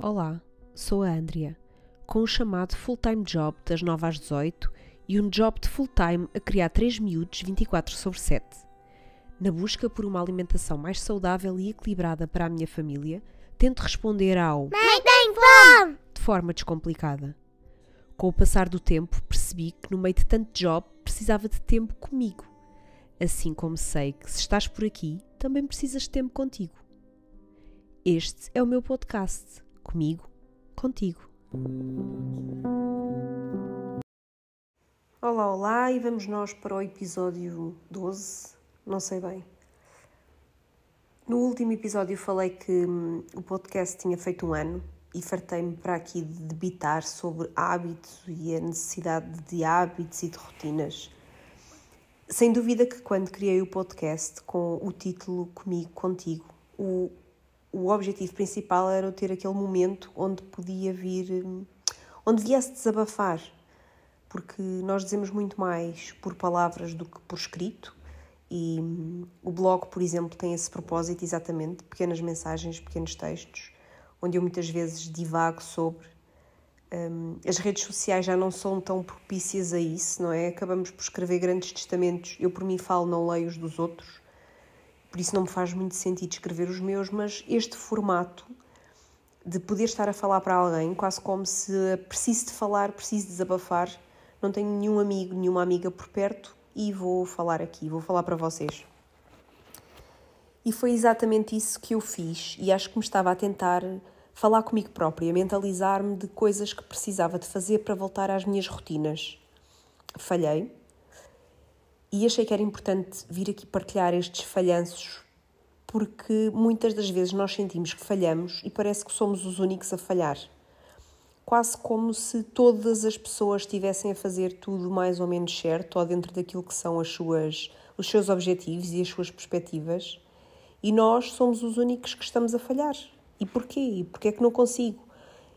Olá, sou a Andrea, com um chamado full-time job das 9 às 18 e um job de full-time a criar 3 miúdos 24 sobre 7. Na busca por uma alimentação mais saudável e equilibrada para a minha família, tento responder ao Mãe tem fome! de forma descomplicada. Com o passar do tempo, percebi que no meio de tanto job precisava de tempo comigo. Assim como sei que se estás por aqui, também precisas de tempo contigo. Este é o meu podcast. Comigo, contigo. Olá, olá, e vamos nós para o episódio 12. Não sei bem. No último episódio falei que hum, o podcast tinha feito um ano e fartei-me para aqui de debitar sobre hábitos e a necessidade de hábitos e de rotinas. Sem dúvida que quando criei o podcast com o título Comigo, Contigo, o, o objetivo principal era eu ter aquele momento onde podia vir, hum, onde viesse desabafar, porque nós dizemos muito mais por palavras do que por escrito e hum, o blog, por exemplo, tem esse propósito exatamente, pequenas mensagens, pequenos textos, onde eu muitas vezes divago sobre. Um, as redes sociais já não são tão propícias a isso, não é? Acabamos por escrever grandes testamentos. Eu, por mim, falo, não leio os dos outros, por isso não me faz muito sentido escrever os meus, mas este formato de poder estar a falar para alguém, quase como se preciso de falar, preciso de desabafar, não tenho nenhum amigo, nenhuma amiga por perto e vou falar aqui, vou falar para vocês. E foi exatamente isso que eu fiz e acho que me estava a tentar falar comigo própria, mentalizar-me de coisas que precisava de fazer para voltar às minhas rotinas. Falhei e achei que era importante vir aqui partilhar estes falhanços porque muitas das vezes nós sentimos que falhamos e parece que somos os únicos a falhar. Quase como se todas as pessoas estivessem a fazer tudo mais ou menos certo ou dentro daquilo que são as suas, os seus objetivos e as suas perspectivas e nós somos os únicos que estamos a falhar. E porquê? E porquê é que não consigo?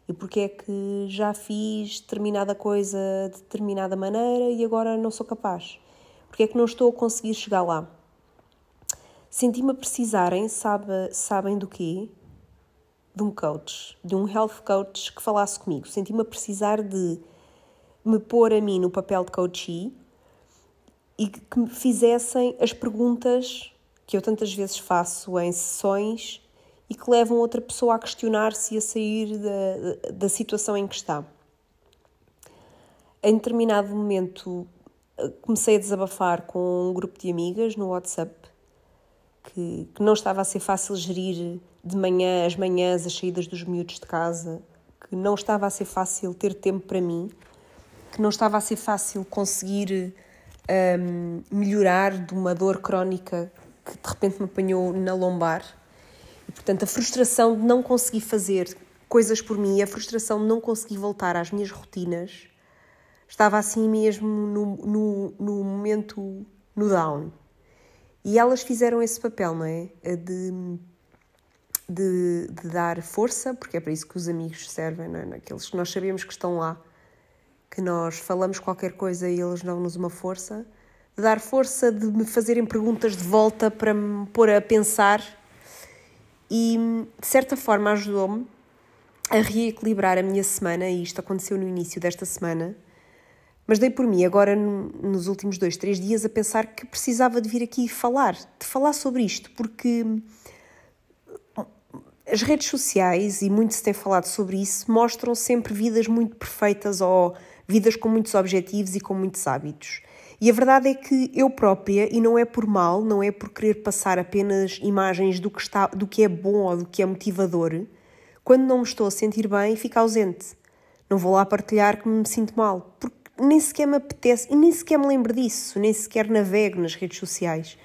E porquê é que já fiz determinada coisa de determinada maneira e agora não sou capaz? Porquê é que não estou a conseguir chegar lá? Senti-me a precisarem, sabe, sabem do quê? De um coach, de um health coach que falasse comigo. Senti-me a precisar de me pôr a mim no papel de coachee e que me fizessem as perguntas que eu tantas vezes faço em sessões e que levam outra pessoa a questionar-se e a sair da, da situação em que está. Em determinado momento comecei a desabafar com um grupo de amigas no WhatsApp que, que não estava a ser fácil gerir de manhã as manhãs, as saídas dos miúdos de casa, que não estava a ser fácil ter tempo para mim, que não estava a ser fácil conseguir um, melhorar de uma dor crónica que de repente me apanhou na lombar. E, portanto, a frustração de não conseguir fazer coisas por mim, a frustração de não conseguir voltar às minhas rotinas, estava assim mesmo no, no, no momento, no down. E elas fizeram esse papel, não é? De, de, de dar força, porque é para isso que os amigos servem, não é? Naqueles que nós sabemos que estão lá, que nós falamos qualquer coisa e eles dão-nos uma força de dar força, de me fazerem perguntas de volta para me pôr a pensar e de certa forma ajudou-me a reequilibrar a minha semana e isto aconteceu no início desta semana. Mas dei por mim agora nos últimos dois, três dias a pensar que precisava de vir aqui falar, de falar sobre isto, porque as redes sociais, e muito se tem falado sobre isso, mostram sempre vidas muito perfeitas ou vidas com muitos objetivos e com muitos hábitos. E a verdade é que eu própria, e não é por mal, não é por querer passar apenas imagens do que, está, do que é bom ou do que é motivador, quando não me estou a sentir bem, fico ausente. Não vou lá partilhar que me sinto mal, porque nem sequer me apetece e nem sequer me lembro disso, nem sequer navego nas redes sociais.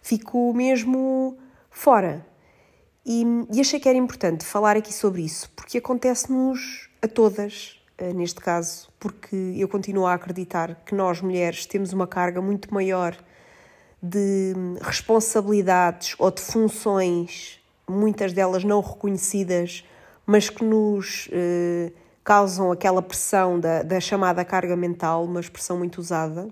Fico mesmo fora. E, e achei que era importante falar aqui sobre isso, porque acontece-nos a todas, neste caso, porque eu continuo a acreditar que nós, mulheres, temos uma carga muito maior de responsabilidades ou de funções, muitas delas não reconhecidas, mas que nos eh, causam aquela pressão da, da chamada carga mental, uma expressão muito usada.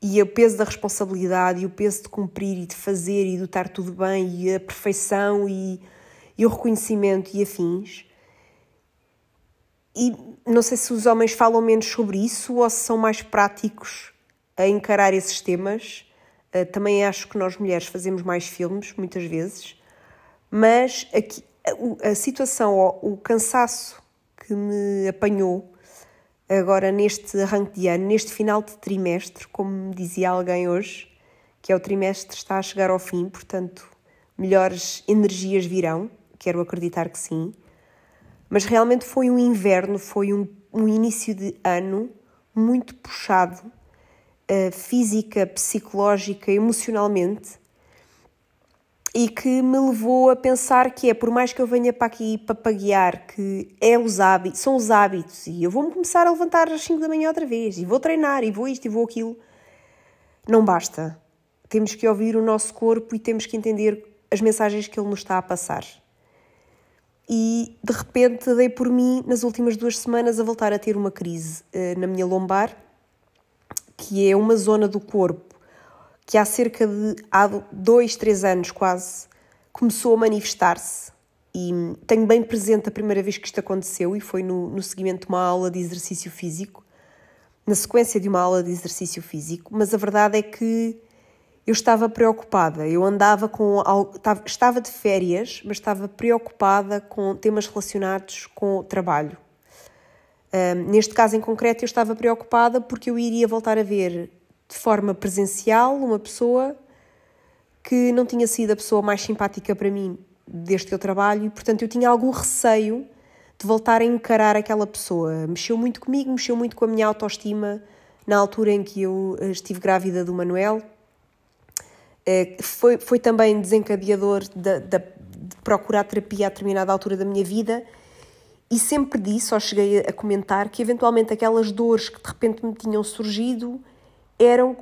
E o peso da responsabilidade e o peso de cumprir e de fazer e de estar tudo bem e a perfeição e, e o reconhecimento e afins. E não sei se os homens falam menos sobre isso ou se são mais práticos a encarar esses temas. Uh, também acho que nós mulheres fazemos mais filmes, muitas vezes, mas aqui, a, a situação, o, o cansaço que me apanhou agora neste arranque de ano, neste final de trimestre, como dizia alguém hoje, que é o trimestre está a chegar ao fim, portanto, melhores energias virão, quero acreditar que sim. Mas realmente foi um inverno, foi um, um início de ano muito puxado, uh, física, psicológica, emocionalmente, e que me levou a pensar que é, por mais que eu venha para aqui papaguear, que é os hábitos, são os hábitos, e eu vou-me começar a levantar às 5 da manhã outra vez, e vou treinar, e vou isto, e vou aquilo, não basta. Temos que ouvir o nosso corpo e temos que entender as mensagens que ele nos está a passar. E de repente dei por mim, nas últimas duas semanas, a voltar a ter uma crise uh, na minha lombar, que é uma zona do corpo que há cerca de há dois, três anos quase, começou a manifestar-se. E tenho bem presente a primeira vez que isto aconteceu e foi no, no seguimento de uma aula de exercício físico, na sequência de uma aula de exercício físico, mas a verdade é que eu estava preocupada. Eu andava com. Estava de férias, mas estava preocupada com temas relacionados com o trabalho. Um, neste caso em concreto, eu estava preocupada porque eu iria voltar a ver de forma presencial uma pessoa que não tinha sido a pessoa mais simpática para mim desde que eu trabalho e, portanto, eu tinha algum receio de voltar a encarar aquela pessoa. Mexeu muito comigo, mexeu muito com a minha autoestima na altura em que eu eh, estive grávida do Manuel. Eh, foi, foi também desencadeador de, de, de procurar terapia a determinada altura da minha vida e sempre disse, só cheguei a comentar, que eventualmente aquelas dores que de repente me tinham surgido eram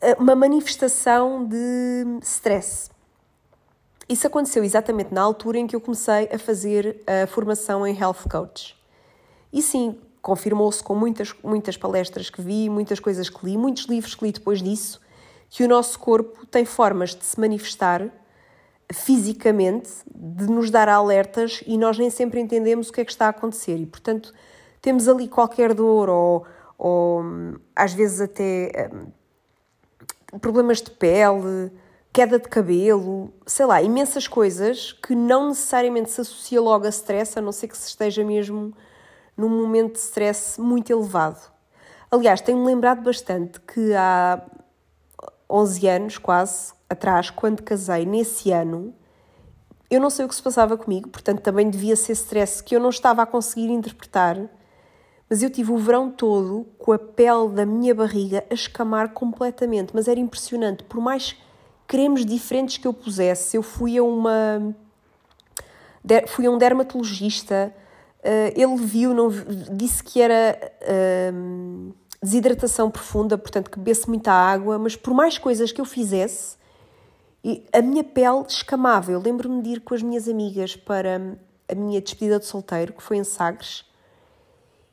eh, uma manifestação de stress. Isso aconteceu exatamente na altura em que eu comecei a fazer a formação em Health Coach. E sim, confirmou-se com muitas, muitas palestras que vi, muitas coisas que li, muitos livros que li depois disso, que o nosso corpo tem formas de se manifestar fisicamente, de nos dar alertas e nós nem sempre entendemos o que é que está a acontecer. E, portanto, temos ali qualquer dor ou ou às vezes até um, problemas de pele, queda de cabelo, sei lá, imensas coisas que não necessariamente se associa logo a stress, a não ser que se esteja mesmo num momento de stress muito elevado. Aliás, tenho-me lembrado bastante que há 11 anos, quase, atrás, quando casei, nesse ano, eu não sei o que se passava comigo, portanto também devia ser stress que eu não estava a conseguir interpretar mas eu tive o verão todo com a pele da minha barriga a escamar completamente, mas era impressionante, por mais cremes diferentes que eu pusesse, eu fui a uma fui a um dermatologista, uh, ele viu, não, disse que era uh, desidratação profunda, portanto que bebesse muita água, mas por mais coisas que eu fizesse, a minha pele escamava. Eu lembro-me de ir com as minhas amigas para a minha despedida de solteiro, que foi em Sagres,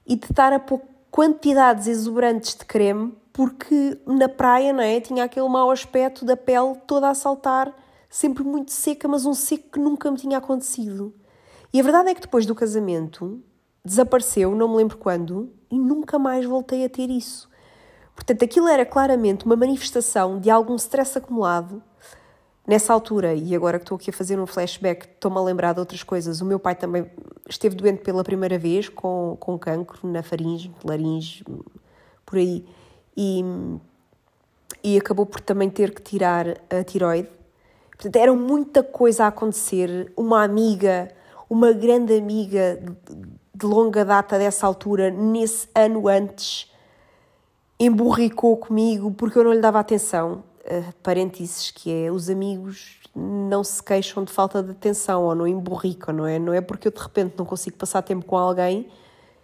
e de estar a pôr quantidades exuberantes de creme, porque na praia, não é? Tinha aquele mau aspecto da pele toda a saltar, sempre muito seca, mas um seco que nunca me tinha acontecido. E a verdade é que depois do casamento desapareceu, não me lembro quando, e nunca mais voltei a ter isso. Portanto, aquilo era claramente uma manifestação de algum stress acumulado Nessa altura, e agora que estou aqui a fazer um flashback, estou-me a lembrar de outras coisas. O meu pai também esteve doente pela primeira vez com, com cancro na faringe, laringe, por aí, e, e acabou por também ter que tirar a tiroide. Portanto, era muita coisa a acontecer. Uma amiga, uma grande amiga de longa data dessa altura, nesse ano antes, emburricou comigo porque eu não lhe dava atenção parênteses, que é os amigos não se queixam de falta de atenção ou não emborricam, não é? Não é porque eu de repente não consigo passar tempo com alguém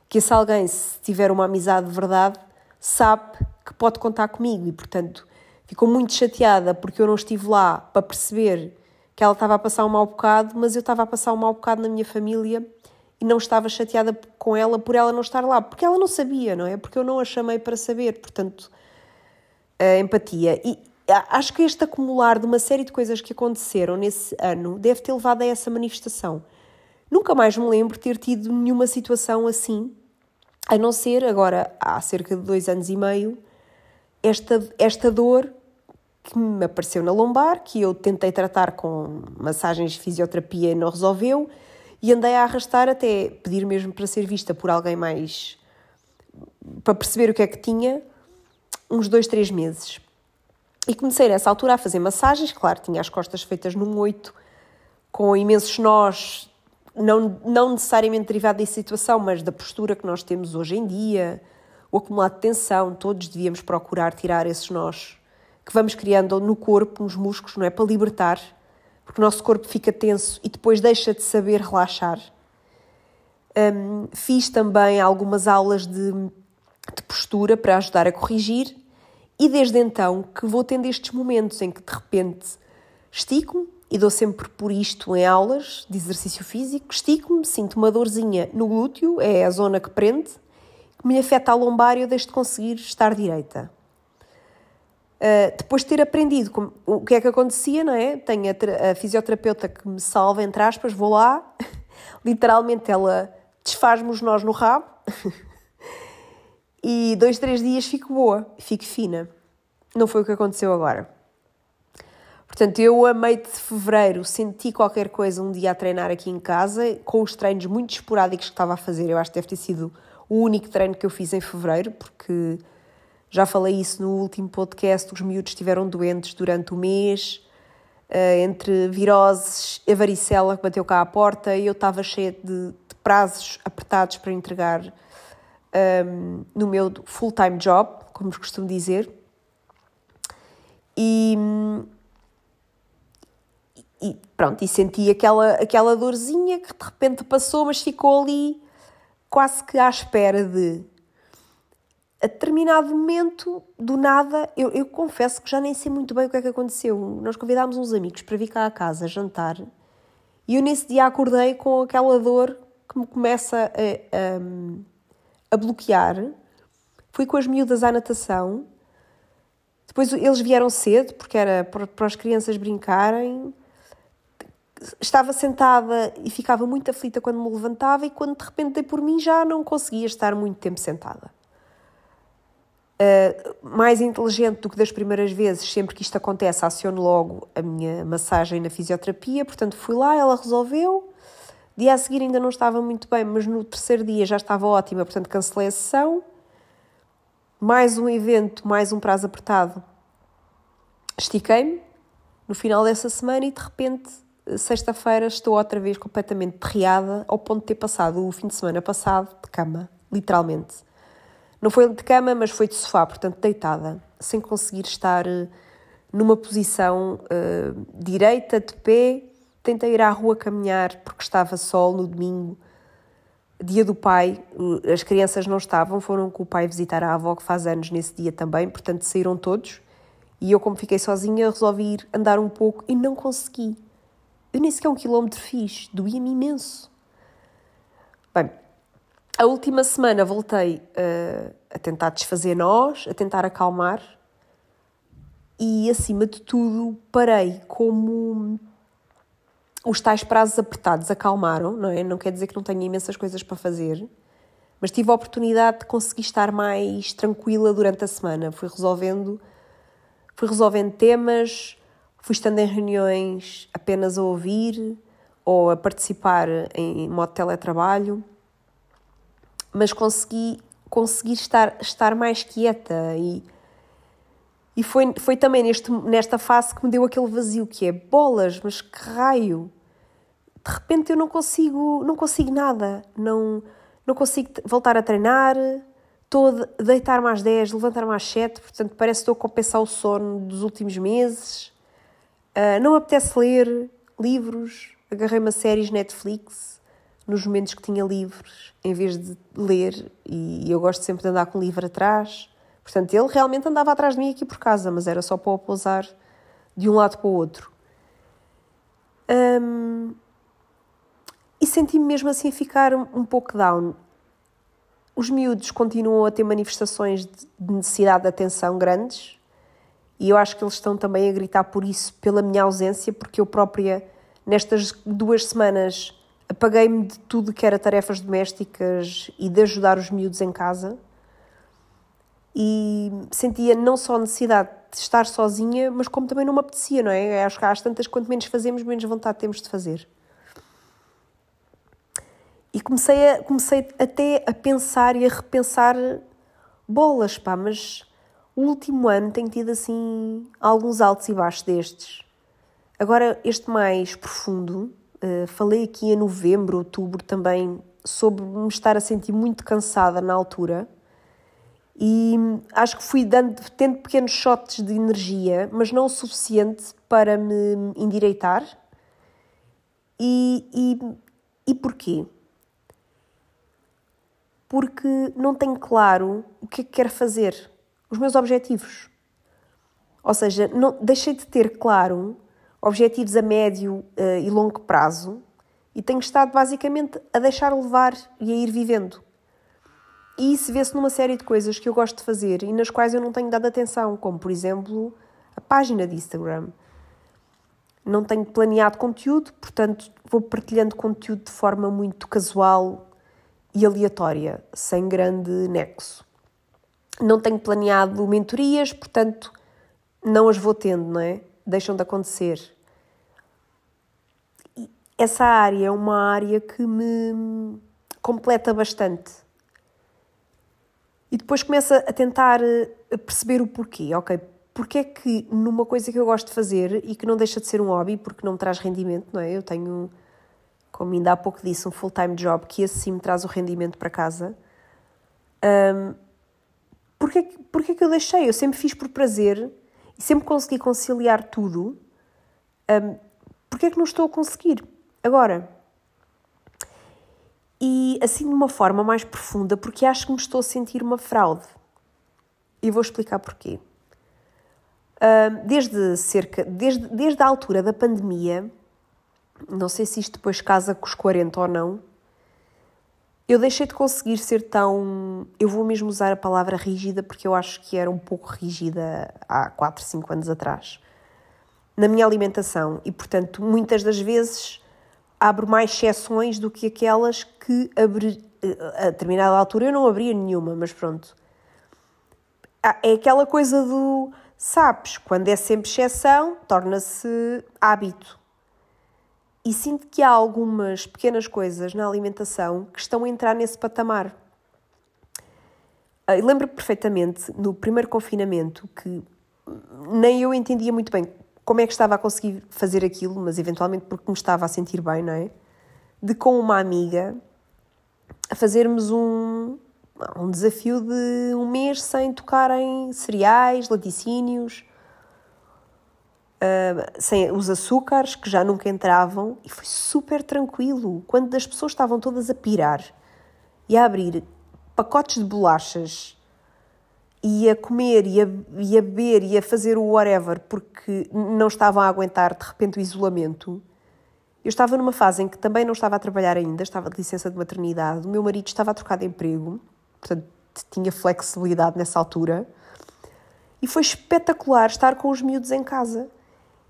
que esse alguém, se tiver uma amizade de verdade, sabe que pode contar comigo e, portanto, ficou muito chateada porque eu não estive lá para perceber que ela estava a passar um mau bocado, mas eu estava a passar um mau bocado na minha família e não estava chateada com ela por ela não estar lá, porque ela não sabia, não é? Porque eu não a chamei para saber, portanto, a empatia. E acho que este acumular de uma série de coisas que aconteceram nesse ano deve ter levado a essa manifestação. nunca mais me lembro ter tido nenhuma situação assim, a não ser agora, há cerca de dois anos e meio, esta, esta dor que me apareceu na lombar, que eu tentei tratar com massagens de fisioterapia e não resolveu, e andei a arrastar até pedir mesmo para ser vista por alguém mais. para perceber o que é que tinha, uns dois, três meses. E comecei nessa altura a fazer massagens, claro, tinha as costas feitas num oito, com imensos nós, não, não necessariamente derivado da situação, mas da postura que nós temos hoje em dia, o acumulado de tensão, todos devíamos procurar tirar esses nós que vamos criando no corpo, nos músculos, não é? Para libertar, porque o nosso corpo fica tenso e depois deixa de saber relaxar. Um, fiz também algumas aulas de, de postura para ajudar a corrigir e desde então que vou tendo estes momentos em que de repente estico-me e dou sempre por isto em aulas de exercício físico, estico-me, sinto uma dorzinha no glúteo, é a zona que prende, que me afeta a lombar e eu deixo de conseguir estar direita. Uh, depois de ter aprendido como, o que é que acontecia, não é? Tenho a, a, fisioterapeuta que me salva, entre aspas, vou lá, literalmente ela desfaz-me os nós no rabo e dois, três dias fico boa, fico fina. Não foi o que aconteceu agora. Portanto, eu a meio de fevereiro senti qualquer coisa um dia a treinar aqui em casa, com os treinos muito esporádicos que estava a fazer. Eu acho que deve ter sido o único treino que eu fiz em fevereiro, porque já falei isso no último podcast, os miúdos estiveram doentes durante o mês, uh, entre viroses, a varicela que bateu cá à porta, e eu estava cheia de, de prazos apertados para entregar um, no meu full-time job, como costumo dizer. E, e pronto, e senti aquela, aquela dorzinha que de repente passou, mas ficou ali quase que à espera de a determinado momento, do nada, eu, eu, confesso que já nem sei muito bem o que é que aconteceu. Nós convidámos uns amigos para vir cá à casa jantar e eu nesse dia acordei com aquela dor que me começa a, a, a bloquear. Fui com as miúdas à natação. Depois eles vieram cedo, porque era para, as crianças brincarem. Estava sentada e ficava muito aflita quando me levantava, e quando de repente dei por mim já não conseguia estar muito tempo sentada. Uh, mais inteligente do que das primeiras vezes, sempre que isto acontece, aciono logo a minha massagem na fisioterapia. Portanto, fui lá, ela resolveu. Dia a seguir ainda não estava muito bem, mas no terceiro dia já estava ótima, portanto, cancelei a sessão. Mais um evento, mais um prazo apertado. Estiquei-me no final dessa semana e de repente, sexta-feira, estou outra vez completamente derriada, ao ponto de ter passado o fim de semana passado de cama, literalmente não foi de cama, mas foi de sofá, portanto deitada, sem conseguir estar eh, numa posição uh, direita, de pé. Tentei ir à rua caminhar porque estava sol no domingo, dia do pai. As crianças não estavam, foram com o pai visitar a avó, que faz anos nesse dia também, portanto saíram todos. E eu, como fiquei sozinha, resolvi ir andar um pouco e não consegui. Eu nem sequer um quilómetro fiz, doía-me imenso. Bem, a última semana voltei uh, a tentar desfazer nós, a tentar acalmar e, acima de tudo, parei como os tais prazos apertados acalmaram, não é? Não quer dizer que não tenha imensas coisas para fazer, mas tive a oportunidade de conseguir estar mais tranquila durante a semana. Fui resolvendo, fui resolvendo temas, fui estando em reuniões apenas a ouvir ou a participar em modo teletrabalho mas consegui, consegui estar, estar mais quieta e, e foi, foi também neste, nesta fase que me deu aquele vazio que é bolas, mas que raio! De repente eu não consigo, não consigo nada, não, não consigo voltar a treinar, estou a deitar mais 10, levantar mais 7, portanto parece que estou a compensar o sono dos últimos meses. Uh, não me apetece ler livros, agarrei-me a séries Netflix, nos momentos que tinha livres, em vez de ler, e eu gosto sempre de andar com o livro atrás. Portanto, ele realmente andava atrás de mim aqui por casa, mas era só para o pousar de um lado para o outro. Um, e senti-me mesmo assim ficar um pouco down. Os miúdos continuam a ter manifestações de necessidade de atenção grandes e eu acho que eles estão também a gritar por isso, pela minha ausência, porque eu própria, nestas duas semanas apaguei-me de tudo que era tarefas domésticas e de ajudar os miúdos em casa. E sentia não só necessidade de estar sozinha, mas como também não me apetecia, não é? Acho que às tantas, quanto menos fazemos, menos vontade temos de fazer. E comecei, a, comecei até a pensar e a repensar bolas, pá, mas o último ano tenho tido assim alguns altos e baixos destes. Agora, este mais profundo, uh, falei aqui em novembro, outubro também, sobre me estar a sentir muito cansada na altura. E acho que fui dando, tendo pequenos shots de energia, mas não o suficiente para me endireitar. E, e, e porquê? Porque não tenho claro o que é que quero fazer, os meus objetivos. Ou seja, não, deixei de ter claro objetivos a médio uh, e longo prazo e tenho estado basicamente a deixar levar e a ir vivendo. E isso vê-se numa série de coisas que eu gosto de fazer e nas quais eu não tenho dado atenção, como por exemplo a página de Instagram. Não tenho planeado conteúdo, portanto vou partilhando conteúdo de forma muito casual e aleatória, sem grande nexo. Não tenho planeado mentorias, portanto não as vou tendo, não é? Deixam de acontecer essa área é uma área que me completa bastante. E depois começo a tentar eh, perceber o porquê, ok? Porque é que numa coisa que eu gosto de fazer e que não deixa de ser um hobby, porque não me traz rendimento, não é? Eu tenho, como ainda há pouco disse, um full-time job que esse sim me traz o rendimento para casa. Um, porquê, porquê que eu deixei? Eu sempre fiz por prazer e sempre consegui conciliar tudo. Um, porquê é que não estou a conseguir? Agora, assim de uma forma mais profunda, porque acho que me estou a sentir uma fraude. E vou explicar porquê. Desde cerca, desde, desde a altura da pandemia, não sei se isto depois casa com os 40 ou não, eu deixei de conseguir ser tão. Eu vou mesmo usar a palavra rígida porque eu acho que era um pouco rígida há 4, 5 anos atrás. Na minha alimentação. E, portanto, muitas das vezes abro mais exceções do que aquelas que abri, a determinada altura eu não abria nenhuma, mas pronto. Ah, é aquela coisa do sabes, quando é sempre exceção, torna-se hábito. E sinto que há algumas pequenas coisas na alimentação que estão a entrar nesse patamar. Ah, lembro perfeitamente no primeiro confinamento que nem eu entendia muito bem como é que estava a conseguir fazer aquilo, mas eventualmente porque me estava a sentir bem, não é? De com uma amiga a fazermos um, um desafio de um mês sem tocar em cereais, laticínios, uh, sem os açúcares que já nunca entravam e foi super tranquilo. Quando as pessoas estavam todas a pirar e a abrir pacotes de bolachas e a comer e a, e a beber e a fazer o whatever porque não estavam a aguentar de repente o isolamento. Eu estava numa fase em que também não estava a trabalhar ainda, estava de licença de maternidade, o meu marido estava a trocar de emprego, portanto tinha flexibilidade nessa altura. E foi espetacular estar com os miúdos em casa.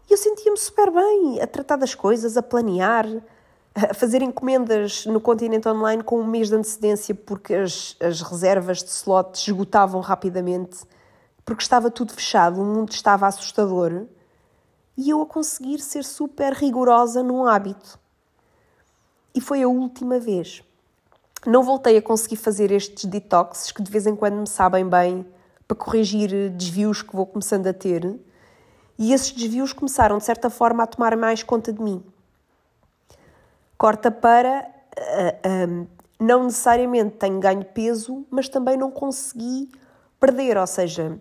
E eu sentia-me super bem, a tratar das coisas, a planear, fazer encomendas no continente online com um mês de antecedência porque as, as reservas de slot esgotavam rapidamente, porque estava tudo fechado, o mundo estava assustador e eu a conseguir ser super rigorosa num hábito. E foi a última vez. Não voltei a conseguir fazer estes detoxes que de vez em quando me sabem bem para corrigir desvios que vou começando a ter. E esses desvios começaram, de certa forma, a tomar mais conta de mim corta para uh, não necessariamente tenho ganho peso, mas também não consegui perder, ou seja,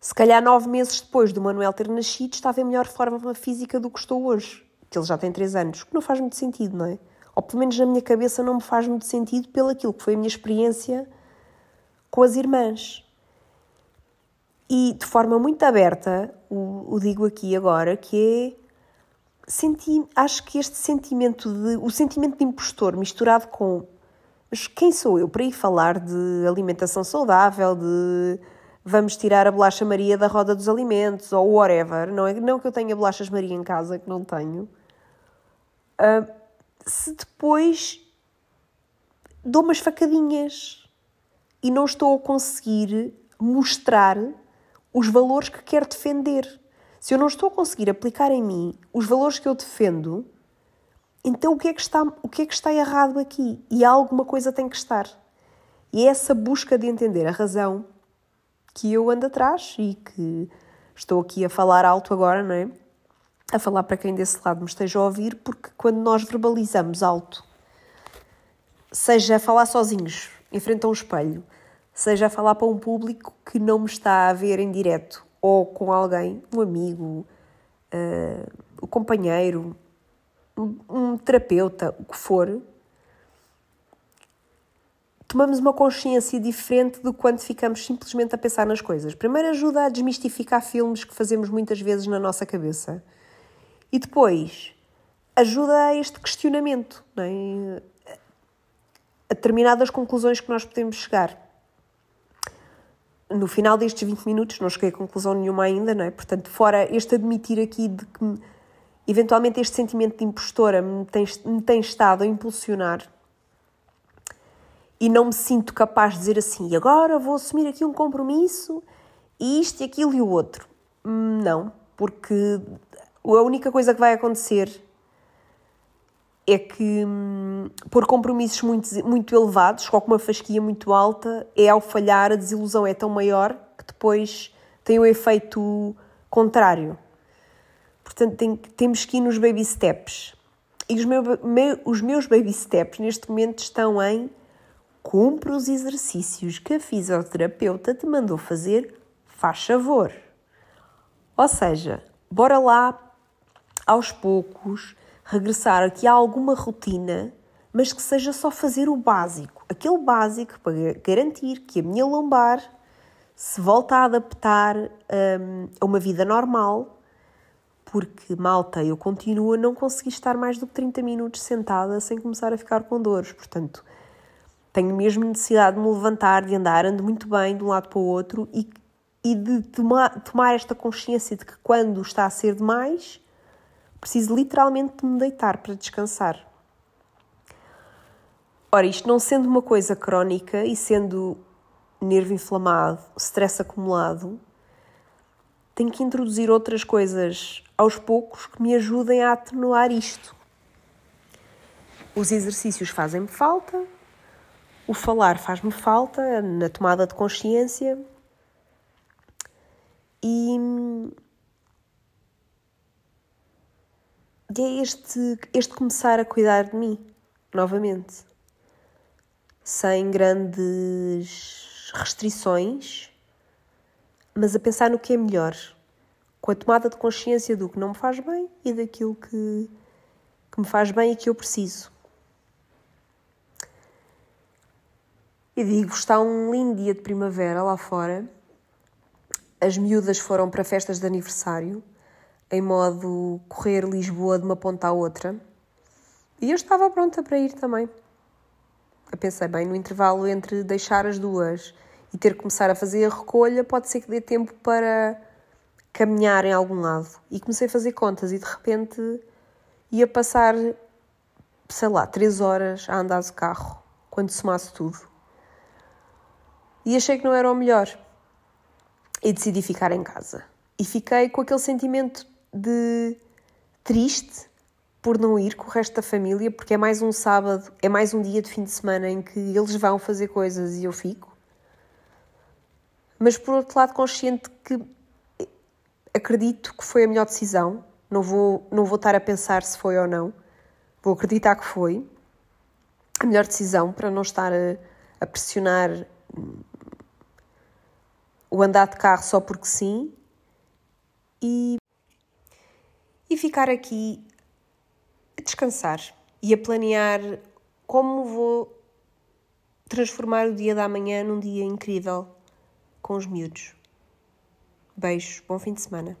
se calhar nove meses depois do Manuel ter nascido estava em melhor forma física do que estou hoje, que ele já tem três anos, que não faz muito sentido, não é? Ou pelo menos na minha cabeça não me faz muito sentido pelo aquilo que foi a minha experiência com as irmãs. E de forma muito aberta, o, o digo aqui agora, que é senti, acho que este sentimento de, o sentimento de impostor misturado com mas quem sou eu para ir falar de alimentação saudável, de vamos tirar a bolacha Maria da roda dos alimentos ou whatever, não é não que eu tenha bolachas Maria em casa, que não tenho. Uh, se depois dou umas facadinhas e não estou a conseguir mostrar os valores que quero defender. Se eu não estou a conseguir aplicar em mim os valores que eu defendo, então o que é que está, o que é que está errado aqui? E alguma coisa tem que estar. E é essa busca de entender a razão que eu ando atrás e que estou aqui a falar alto agora, não é? A falar para quem desse lado me esteja a ouvir, porque quando nós verbalizamos alto, seja a falar sozinhos, em frente a um espelho, seja a falar para um público que não me está a ver em direto, ou com alguém, um amigo, uh, o companheiro, um, um terapeuta, o que for, tomamos uma consciência diferente do quando ficamos simplesmente a pensar nas coisas. Primeiro ajuda a desmistificar filmes que fazemos muitas vezes na nossa cabeça. E depois ajuda a este questionamento, é? a determinadas conclusões que nós podemos chegar no final destes 20 minutos não cheguei a conclusão nenhuma ainda, não é? Portanto, fora este admitir aqui de que eventualmente este sentimento de impostora me tem, me tem estado a impulsionar e não me sinto capaz de dizer assim, e agora vou assumir aqui um compromisso e isto e aquilo e o outro. Não, porque a única coisa que vai acontecer é que hum, por compromissos muito, muito elevados, com uma fasquia muito alta, é ao falhar a desilusão é tão maior que depois tem o efeito contrário. Portanto, tem, temos que ir nos baby steps. E os, meu, me, os meus baby steps neste momento estão em cumpre os exercícios que a fisioterapeuta te mandou fazer, faz favor. Ou seja, bora lá aos poucos regressar aqui a alguma rotina, mas que seja só fazer o básico. Aquele básico para garantir que a minha lombar se volta a adaptar um, a uma vida normal, porque, malta, eu continuo a não conseguir estar mais do que 30 minutos sentada sem começar a ficar com dores. Portanto, tenho mesmo necessidade de me levantar, de andar, ando muito bem de um lado para o outro e, e de tomar, tomar esta consciência de que quando está a ser demais, Preciso literalmente de me deitar para descansar. Ora, isto não sendo uma coisa crónica e sendo nervo inflamado, stress acumulado, tenho que introduzir outras coisas aos poucos que me ajudem a atenuar isto. Os exercícios fazem-me falta, o falar faz-me falta na tomada de consciência e E é este, este começar a cuidar de mim, novamente. Sem grandes restrições, mas a pensar no que é melhor. Com a tomada de consciência do que não me faz bem e daquilo que, que me faz bem e que eu preciso. E digo, está um lindo dia de primavera lá fora. As miúdas foram para festas de aniversário em modo correr Lisboa de uma ponta à outra. E eu estava pronta para ir também. Eu pensei, bem, no intervalo entre deixar as duas e ter que começar a fazer a recolha, pode ser que dê tempo para caminhar em algum lado. E comecei a fazer contas e de repente ia passar, sei lá, três horas a andar de carro, quando somasse tudo. E achei que não era o melhor. E decidi ficar em casa. E fiquei com aquele sentimento de triste por não ir com o resto da família, porque é mais um sábado, é mais um dia de fim de semana em que eles vão fazer coisas e eu fico. Mas por outro lado, consciente que acredito que foi a melhor decisão, não vou, não vou estar a pensar se foi ou não, vou acreditar que foi a melhor decisão para não estar a, a pressionar o andar de carro só porque sim. E e ficar aqui a descansar e a planear como vou transformar o dia da manhã num dia incrível com os miúdos. Beijos, bom fim de semana.